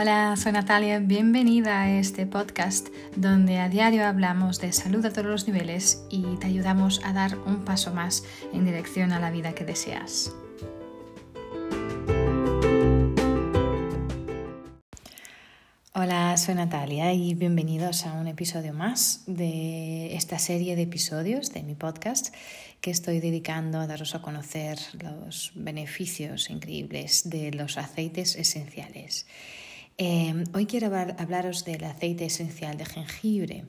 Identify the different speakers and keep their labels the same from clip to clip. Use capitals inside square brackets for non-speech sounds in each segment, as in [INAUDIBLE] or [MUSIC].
Speaker 1: Hola, soy Natalia, bienvenida a este podcast donde a diario hablamos de salud a todos los niveles y te ayudamos a dar un paso más en dirección a la vida que deseas. Hola, soy Natalia y bienvenidos a un episodio más de esta serie de episodios de mi podcast que estoy dedicando a daros a conocer los beneficios increíbles de los aceites esenciales. Eh, hoy quiero hablaros del aceite esencial de jengibre.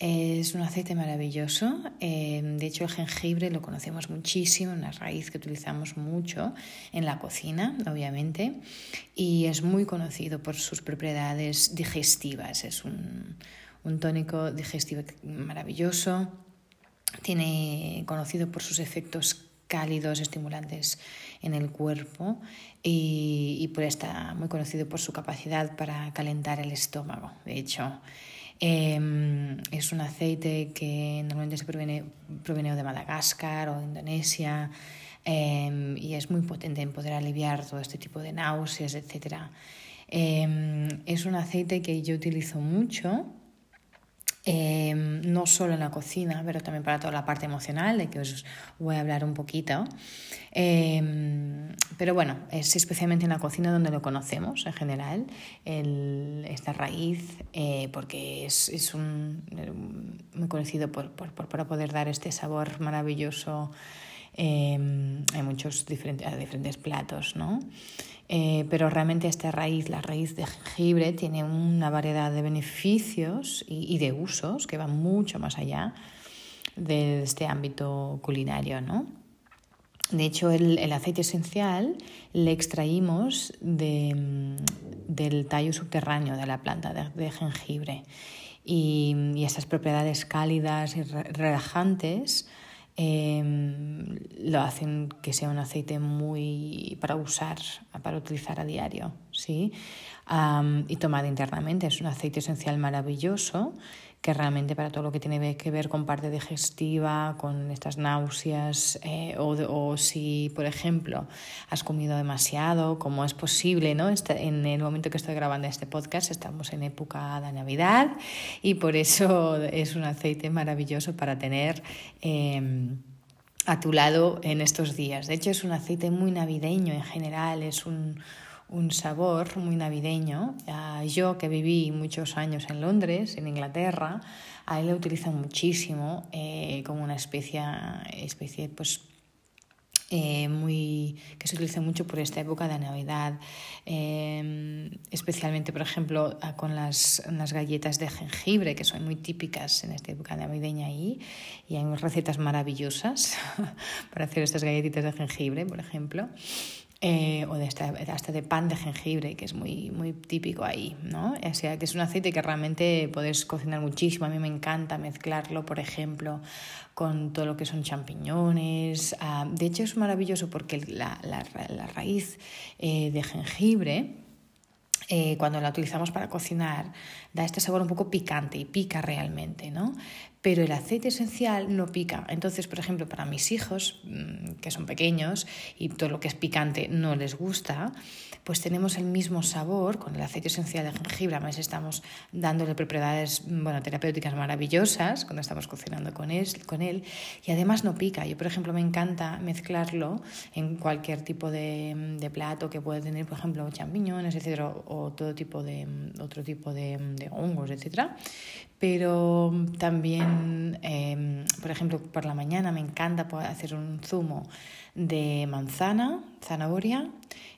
Speaker 1: Es un aceite maravilloso. Eh, de hecho, el jengibre lo conocemos muchísimo, una raíz que utilizamos mucho en la cocina, obviamente, y es muy conocido por sus propiedades digestivas. Es un, un tónico digestivo maravilloso. Tiene conocido por sus efectos cálidos, estimulantes en el cuerpo y, por está muy conocido por su capacidad para calentar el estómago. De hecho, em, es un aceite que normalmente se proviene, proviene de Madagascar o Indonesia em, y es muy potente en poder aliviar todo este tipo de náuseas, etc. Em, es un aceite que yo utilizo mucho Em, no solo en la cocina, pero también para toda la parte emocional, de que os voy a hablar un poquito. Em, pero bueno, es especialmente en la cocina donde lo conocemos en general, esta raíz, eh, porque es, es un, muy conocido por, por, por, para poder dar este sabor maravilloso em, en muchos diferentes, platos, ¿no? Eh, pero realmente esta raíz, la raíz de jengibre, tiene una variedad de beneficios y, de usos que van mucho más allá de este ámbito culinario. ¿no? De hecho, el, aceite esencial le extraímos de, del tallo subterráneo de la planta de, jengibre y, y estas propiedades cálidas y relajantes Em, lo hacen que sea un aceite muy para usar, para utilizar a diario, ¿sí? Y tomado internamente. Es un aceite esencial maravilloso que realmente para todo lo que tiene que ver con parte digestiva, con estas náuseas, eh, o, si, por ejemplo, has comido demasiado, como es posible, ¿no? En el momento que estoy grabando este podcast estamos en época de Navidad y por eso [LAUGHS] es un aceite maravilloso para tener. Em, a tu lado en estos días. De hecho, es un aceite muy navideño en general, es un, un sabor muy navideño. Yo que viví muchos años en Londres, en Inglaterra, a él lo utilizan muchísimo eh, como una especie, especie pues, eh, muy, que se utiliza mucho por esta época de Navidad, em, especialmente, por ejemplo, con las, las, galletas de jengibre, que son muy típicas en esta época navideña ahí, y hay recetas maravillosas [LAUGHS] para hacer estas galletitas de jengibre, por ejemplo. Eh, o de hasta de pan de jengibre, que es muy, muy típico ahí, ¿no? O sea, que es un aceite que realmente puedes cocinar muchísimo. A mí me encanta mezclarlo, por ejemplo, con todo lo que son champiñones. Ah, de hecho, es maravilloso porque la, la, la raíz eh, de jengibre eh, cuando la utilizamos para cocinar, da este sabor un poco picante y pica realmente, ¿no? Pero el aceite esencial no pica. Entonces, por ejemplo, para mis hijos, mm, que son pequeños y todo lo que es picante no les gusta, pues tenemos el mismo sabor con el aceite esencial de jengibre. Además, estamos dándole propiedades bueno, terapéuticas maravillosas cuando estamos cocinando con él, con él. Y además no pica. Yo, por ejemplo, me encanta mezclarlo en cualquier tipo de, de plato que puede tener, por ejemplo, champiñones, etcétera, o, todo tipo de, otro tipo de, de hongos, etcétera. Pero también, em, por ejemplo, por la mañana me encanta hacer un zumo de manzana, zanahoria,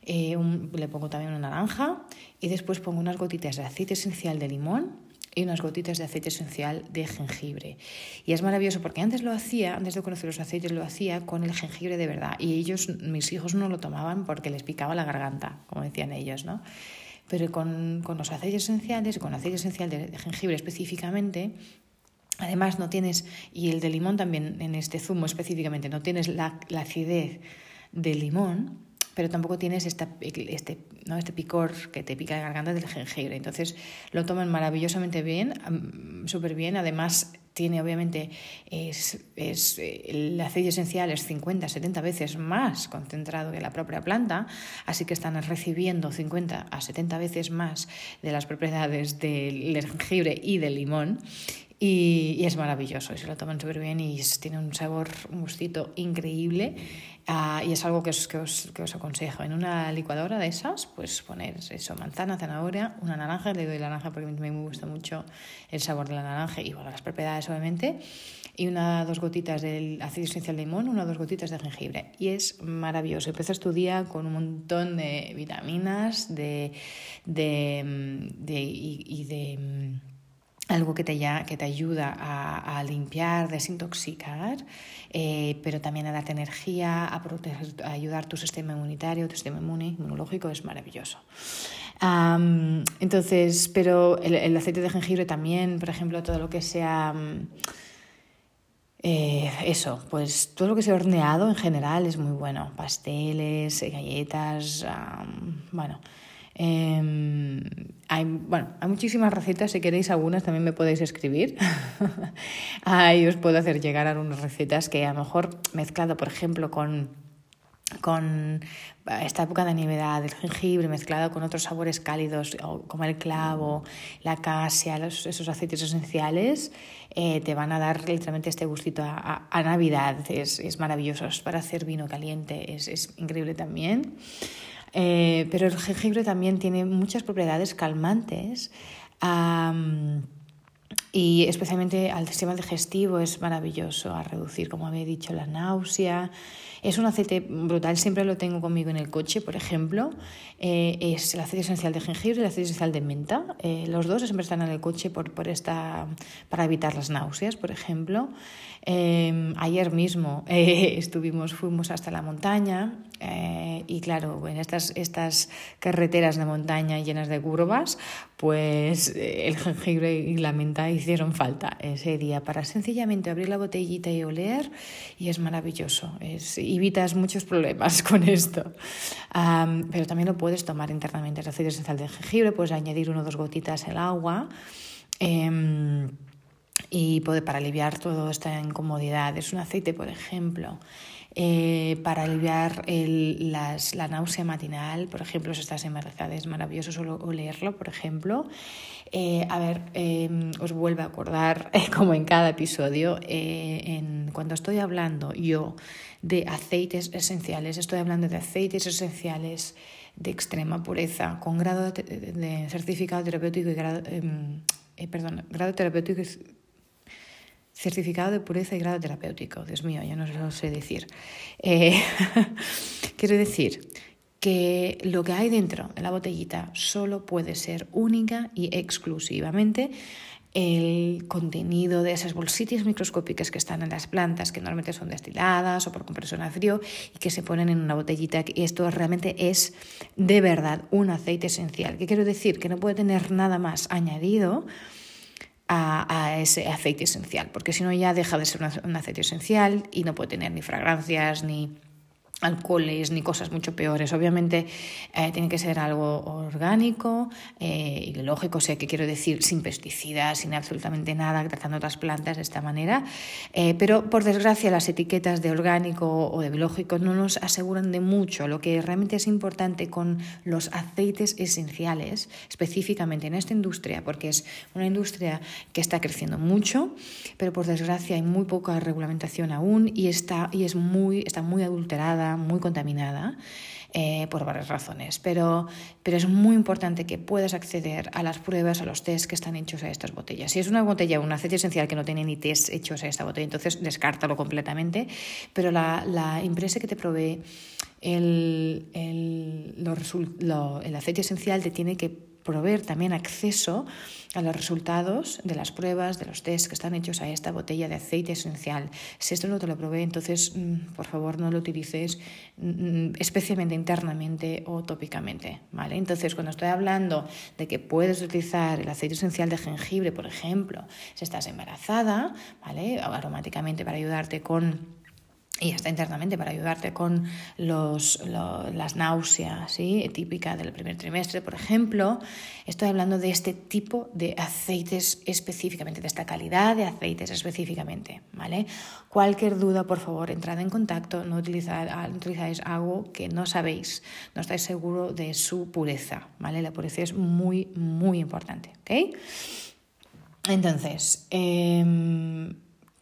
Speaker 1: eh, le pongo también una naranja y después pongo unas gotitas de aceite esencial de limón y unas gotitas de aceite esencial de jengibre. Y es maravilloso porque antes lo hacía, antes de conocer los aceites, lo hacía con el jengibre de verdad. Y ellos, mis hijos, no lo tomaban porque les picaba la garganta, como decían ellos, ¿no? Pero con, con los aceites esenciales, con aceite esencial de jengibre específicamente, Además, no tienes, y el de limón también en este zumo específicamente, no tienes la, acidez del limón, pero tampoco tienes esta, este, ¿no? este picor que te pica la garganta del jengibre. Entonces lo toman maravillosamente bien, súper bien. Además, tiene obviamente, es, es, el aceite esencial es 50, 70 veces más concentrado que la propia planta, así que están recibiendo 50 a 70 veces más de las propiedades del jengibre y del limón. Y, es maravilloso, y se lo toman súper bien y tiene un sabor, un gustito increíble. Ah, y es algo que os, que, os, que os, aconsejo. En una licuadora de esas, pues poner eso, manzana, zanahoria, una naranja, le doy la naranja porque mí me gusta mucho el sabor de la naranja y bueno, las propiedades obviamente, y una dos gotitas del aceite esencial de limón, una dos gotitas de jengibre. Y es maravilloso. Empiezas tu día con un montón de vitaminas de, de, de y de algo que te, ya, que te ayuda a, a limpiar, desintoxicar, eh, pero también a darte energía, a, proteger, a ayudar tu sistema inmunitario, tu sistema inmune, inmunológico, es maravilloso. Entonces, pero el, aceite de jengibre también, por ejemplo, todo lo que sea... Eh, eso, pues todo lo que sea horneado en general es muy bueno. Pasteles, galletas, um, bueno, eh, hay, bueno, hay muchísimas recetas, si queréis algunas también me podéis escribir. [LAUGHS] Ahí os puedo hacer llegar algunas recetas que a lo mejor mezclado, por ejemplo, con con esta época de nivedad, el jengibre mezclado con otros sabores cálidos como el clavo, la casia, esos aceites esenciales, eh, te van a dar literalmente este gustito a, a, Navidad. Es, es, maravilloso, es para hacer vino caliente, es, es increíble también. Eh, pero el jengibre también tiene muchas propiedades calmantes. Y especialmente al sistema digestivo es maravilloso a reducir, como había dicho, la náusea. Es un aceite brutal, siempre lo tengo conmigo en el coche, por ejemplo. Eh, es el aceite esencial de jengibre y el aceite esencial de menta. Eh, los dos siempre están en el coche por, por esta, para evitar las náuseas, por ejemplo. ayer mismo [LAUGHS] estuvimos, fuimos hasta la montaña eh, y claro, en estas, estas carreteras de montaña llenas de curvas, pues eh, el jengibre y la menta hicieron falta ese día para sencillamente abrir la botellita y oler y es maravilloso. Es, evitas muchos problemas [LAUGHS] con esto. pero también lo puedes tomar internamente. El aceite esencial de jengibre, puedes añadir uno o dos gotitas al agua. Em, y puede, para aliviar toda esta incomodidad. Es un aceite, por ejemplo, eh, para aliviar las, la náusea matinal, por ejemplo, si estás embarazada, es maravilloso solo olerlo, por ejemplo. Eh, a ver, eh, os vuelvo a acordar, [LAUGHS] como en cada episodio, cuando estoy hablando yo de aceites esenciales, estoy hablando de aceites esenciales de extrema pureza, con grado de, certificado terapéutico y grado, em, perdón, grado terapéutico certificado de pureza y grado terapéutico. Dios mío, ya no lo sé decir. Eh, [LAUGHS] quiero decir que lo que hay dentro de la botellita solo puede ser única y exclusivamente el contenido de esas bolsitas microscópicas que están en las plantas, que normalmente son destiladas o por compresión a frío y que se ponen en una botellita. Y esto realmente es de verdad un aceite esencial. ¿Qué quiero decir? Que no puede tener nada más añadido a, ese aceite esencial, porque si no ya deja de ser un aceite esencial y no puede tener ni fragancias ni alcoholes ni cosas mucho peores. Obviamente eh, tiene que ser algo orgánico eh, y lógico, o sea, que quiero decir sin pesticidas, sin absolutamente nada, tratando otras plantas de esta manera. Eh, pero por desgracia las etiquetas de orgánico o de biológico no nos aseguran de mucho. Lo que realmente es importante con los aceites esenciales, específicamente en esta industria, porque es una industria que está creciendo mucho, pero por desgracia hay muy poca regulamentación aún y está, y es muy, está muy adulterada muy contaminada eh, por varias razones, pero, pero es muy importante que puedas acceder a las pruebas, a los test que están hechos a estas botellas. Si es una botella, un aceite esencial que no tiene ni test hechos a esta botella, entonces descártalo completamente, pero la, la empresa que te provee el, el, el aceite esencial te tiene que proveer también acceso a los resultados de las pruebas, de los tests que están hechos a esta botella de aceite esencial. Si esto no te lo provee, entonces mm, por favor no lo utilices mm, especialmente internamente o tópicamente. ¿vale? Entonces, cuando estoy hablando de que puedes utilizar el aceite esencial de jengibre, por ejemplo, si estás embarazada, ¿vale? aromáticamente para ayudarte con y hasta internamente para ayudarte con los, las náuseas, ¿sí? típica del primer trimestre, por ejemplo. Estoy hablando de este tipo de aceites específicamente, de esta calidad de aceites específicamente. ¿vale? Cualquier duda, por favor, entrad en contacto, no, no utilizáis algo que no sabéis, no estáis seguro de su pureza. ¿vale? La pureza es muy, muy importante. ¿okay? Entonces, eh,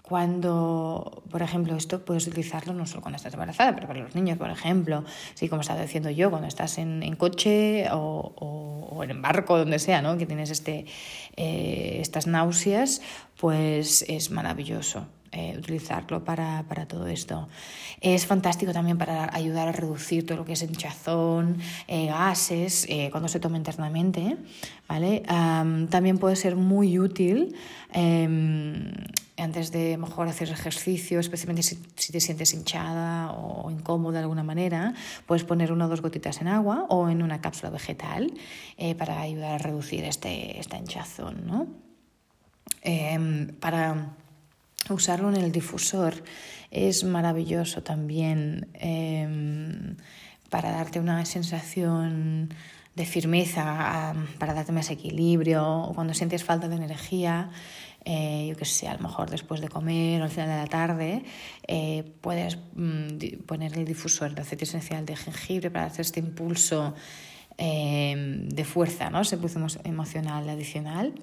Speaker 1: cuando, por ejemplo, esto puedes utilizarlo no solo cuando estás embarazada, pero para los niños, por ejemplo, sí, como estaba diciendo yo, cuando estás en, en coche o, o, en barco, donde sea, ¿no? que tienes este, eh, estas náuseas, pues es maravilloso. Eh, utilizarlo para, para, todo esto. Es fantástico también para ayudar a reducir todo lo que es hinchazón, eh, gases, eh, cuando se toma internamente. ¿vale? también puede ser muy útil em, antes de mejor hacer ejercicio, especialmente si, te sientes hinchada o incómoda de alguna manera, puedes poner una o dos gotitas en agua o en una cápsula vegetal para ayudar a reducir este, esta hinchazón. ¿no? Em, para usarlo en el difusor es maravilloso también em, para darte una sensación de firmeza, para darte más equilibrio, o cuando sientes falta de energía, eh, yo que sé, a lo mejor después de comer o al final de la tarde, eh, puedes mm, poner el difusor de aceite esencial de jengibre para hacer este impulso em, de fuerza, ¿no? ese impulso emocional adicional.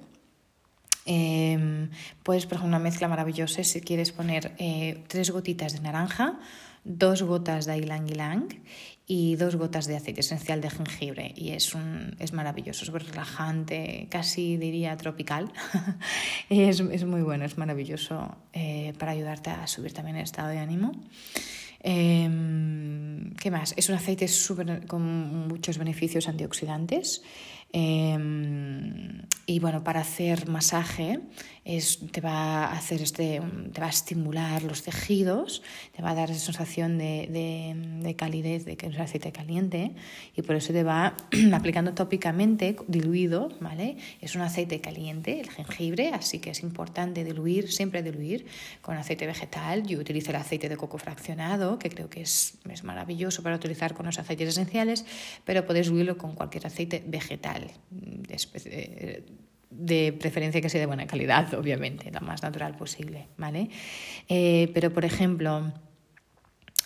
Speaker 1: Eh, puedes, ejemplo, una mezcla maravillosa si quieres poner eh, tres gotitas de naranja, dos gotas de ylang ylang y dos gotas de aceite esencial de jengibre. Y es, un, es maravilloso, relajante, casi diría tropical. [LAUGHS] es, es, muy bueno, es maravilloso eh, para ayudarte a subir también el estado de ánimo. Em, ¿Qué más? Es un aceite super, con muchos beneficios antioxidantes. Em, y bueno, para hacer masaje es, te va a hacer este, te va a estimular los tejidos, te va a dar esa sensación de, de, de calidez, de que es aceite caliente, y por eso te va [CLEARS THROAT] aplicando tópicamente, diluido, ¿vale? Es un aceite caliente, el jengibre, así que es importante diluir, siempre diluir con aceite vegetal. Yo utilizo el aceite de coco fraccionado, que creo que es, es maravilloso para utilizar con los aceites esenciales, pero puedes diluirlo con cualquier aceite vegetal de preferencia que sea de buena calidad, [LAUGHS] obviamente, lo más natural posible, ¿vale? Eh, pero, por ejemplo,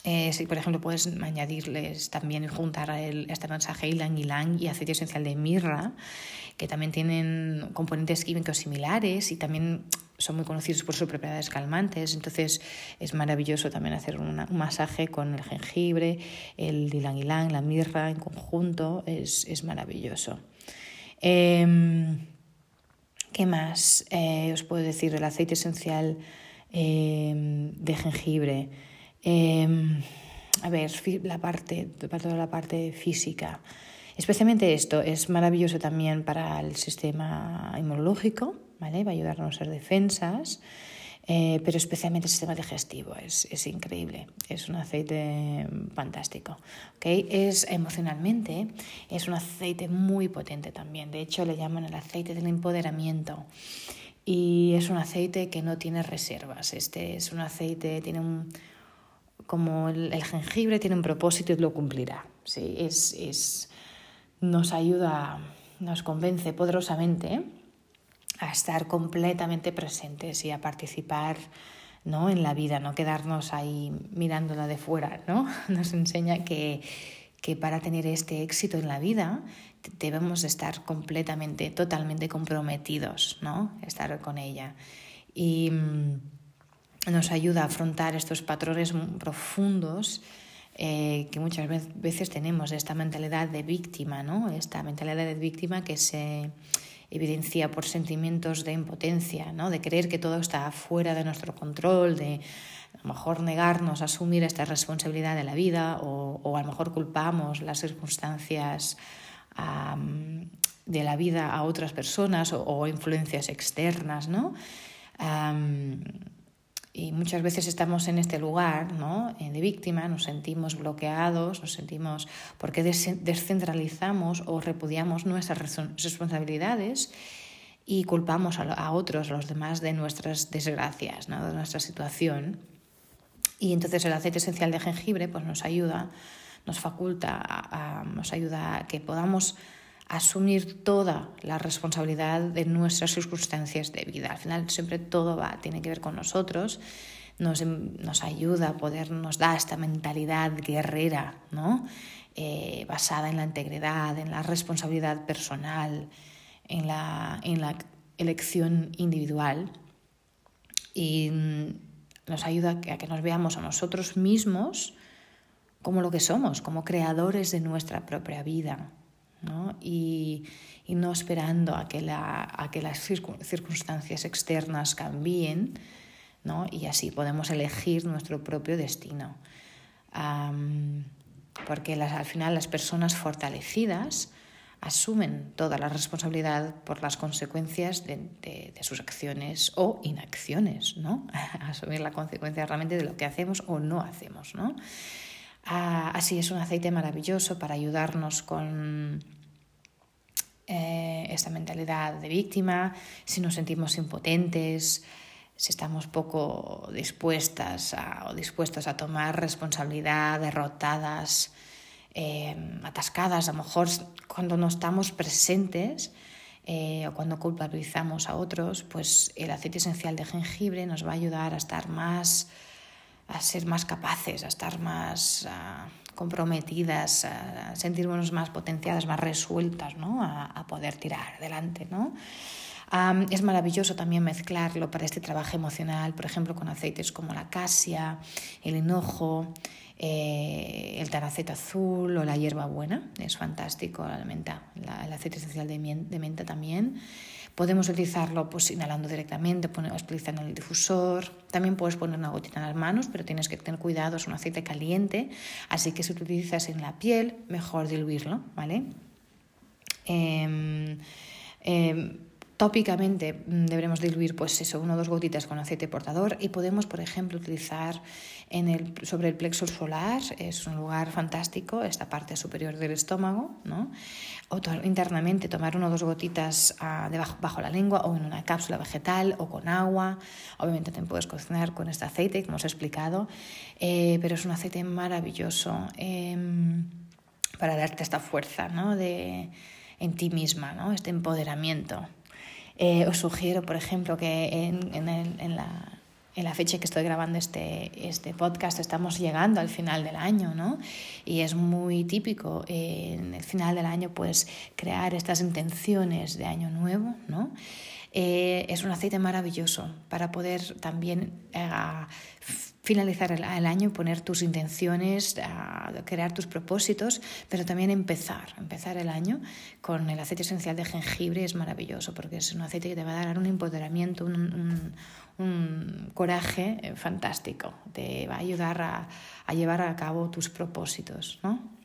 Speaker 1: eh, si por ejemplo puedes añadirles también juntar el, este mensaje ylang ylang y aceite esencial de mirra, que también tienen componentes químicos similares y también son muy conocidos por sus propiedades calmantes, entonces es maravilloso también hacer un masaje con el jengibre, el ylang ylang, la mirra en conjunto, es, es maravilloso. Em, ¿Qué más eh, os puedo decir del aceite esencial em, de jengibre? Em, a ver, la parte, toda la parte física. Especialmente esto es maravilloso también para el sistema inmunológico, ¿vale? Va a ayudarnos a ser defensas. Eh, pero especialmente el sistema digestivo es, es, increíble, es un aceite fantástico. ¿okay? Es emocionalmente, es un aceite muy potente también, de hecho le llaman el aceite del empoderamiento y es un aceite que no tiene reservas, este es un aceite, tiene un, como el, el jengibre tiene un propósito y lo cumplirá, ¿sí? es, es, nos ayuda, nos convence poderosamente a estar completamente presentes y a participar ¿no? en la vida, no quedarnos ahí mirándola de fuera. ¿no? [LAUGHS] Nos enseña que, que para tener este éxito en la vida debemos estar completamente, totalmente comprometidos, ¿no? estar con ella. Y mm, nos ayuda a afrontar estos patrones profundos eh, que muchas veces tenemos, esta mentalidad de víctima, ¿no? esta mentalidad de víctima que se evidencia por sentimientos de impotencia, ¿no? de creer que todo está fuera de nuestro control, de a lo mejor negarnos a asumir esta responsabilidad de la vida o, a lo mejor culpamos las circunstancias de la vida a otras personas o, influencias externas. ¿no? Y muchas veces estamos en este lugar ¿no? Eh, de víctima, nos sentimos bloqueados, nos sentimos porque descentralizamos o repudiamos nuestras responsabilidades y culpamos a, otros, los demás, de nuestras desgracias, de nuestra situación. Y entonces el aceite esencial de jengibre pues nos ayuda, nos faculta, nos ayuda a que podamos asumir toda la responsabilidad de nuestras circunstancias de vida. Al final siempre todo va, tiene que ver con nosotros, nos, nos ayuda a poder, nos da esta mentalidad guerrera, ¿no? Eh, basada en la integridad, en la responsabilidad personal, en la, en la elección individual y nos ayuda a que nos veamos a nosotros mismos como lo que somos, como creadores de nuestra propia vida, ¿no? Y, no esperando a que, la, a que las circunstancias externas cambien, ¿no? y así podemos elegir nuestro propio destino. porque al final las personas fortalecidas asumen toda la responsabilidad por las consecuencias de, sus acciones o inacciones, ¿no? [LAUGHS] Asumir la consecuencia realmente de lo que hacemos o no hacemos, ¿no? Ah, así es un aceite maravilloso para ayudarnos con eh, esta mentalidad de víctima, si nos sentimos impotentes, si estamos poco dispuestas o dispuestos a tomar responsabilidad, derrotadas, Em, atascadas, a lo mejor cuando no estamos presentes eh, o cuando culpabilizamos a otros, pues el aceite esencial de jengibre nos va a ayudar a estar más, a ser más capaces, a estar más comprometidas, a sentirnos más potenciadas, más resueltas, ¿no? a, poder tirar adelante, ¿no? es maravilloso también mezclarlo para este trabajo emocional, por ejemplo, con aceites como la casia, el hinojo, eh, el taraceta azul o la hierba buena, es fantástico la menta, el aceite esencial de, menta también. Podemos utilizarlo pues, inhalando directamente, utilizando el difusor. También puedes poner una gotita en las manos, pero tienes que tener cuidado, es un aceite caliente, así que si lo utilizas en la piel, mejor diluirlo, ¿vale? Em, em, Tópicamente mm, deberemos diluir pues eso, uno o dos gotitas con aceite portador y podemos, por ejemplo, utilizar en el, sobre el plexo solar, es un lugar fantástico, esta parte superior del estómago, ¿no? o internamente tomar uno o dos gotitas ah, debajo, bajo la lengua o en una cápsula vegetal o con agua. Obviamente también puedes cocinar con este aceite, como os he explicado, eh, pero es un aceite maravilloso em, para darte esta fuerza ¿no? de, en ti misma, ¿no? este empoderamiento. Eh, os sugiero, por ejemplo, que en, en, en, la, en, la, fecha que estoy grabando este, este podcast estamos llegando al final del año, ¿no? Y es muy típico en el final del año pues crear estas intenciones de año nuevo, ¿no? Eh, es un aceite maravilloso para poder también eh, finalizar el, año, poner tus intenciones, crear tus propósitos, pero también empezar, empezar el año con el aceite esencial de jengibre es maravilloso porque es un aceite que te va a dar un empoderamiento, un, coraje eh, fantástico, te va a ayudar a, a llevar a cabo tus propósitos, ¿no?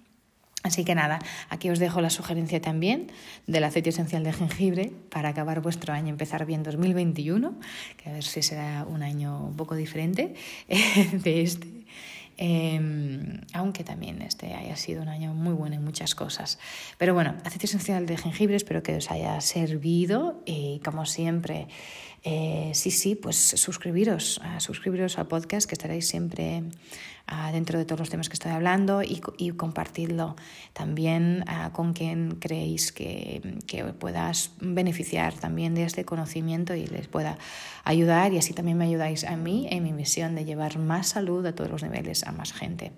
Speaker 1: Así que nada, aquí os dejo la sugerencia también del aceite esencial de jengibre para acabar vuestro año, empezar bien 2021, que a ver si será un año un poco diferente [LAUGHS] de este. Em, aunque también este haya sido un año muy bueno en muchas cosas. Pero bueno, aceite esencial de jengibre, espero que os haya servido y como siempre, eh, sí, sí, pues suscribiros, suscribiros al podcast que estaréis siempre dentro de todos los temas que estoy hablando y, y compartidlo también con quien creéis que, que puedas beneficiar también de este conocimiento y les pueda ayudar y así también me ayudáis a mí en mi misión de llevar más salud a todos los niveles a más gente.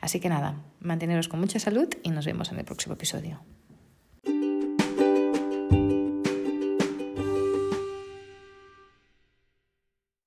Speaker 1: Así que nada, manteneros con mucha salud y nos vemos en el próximo episodio.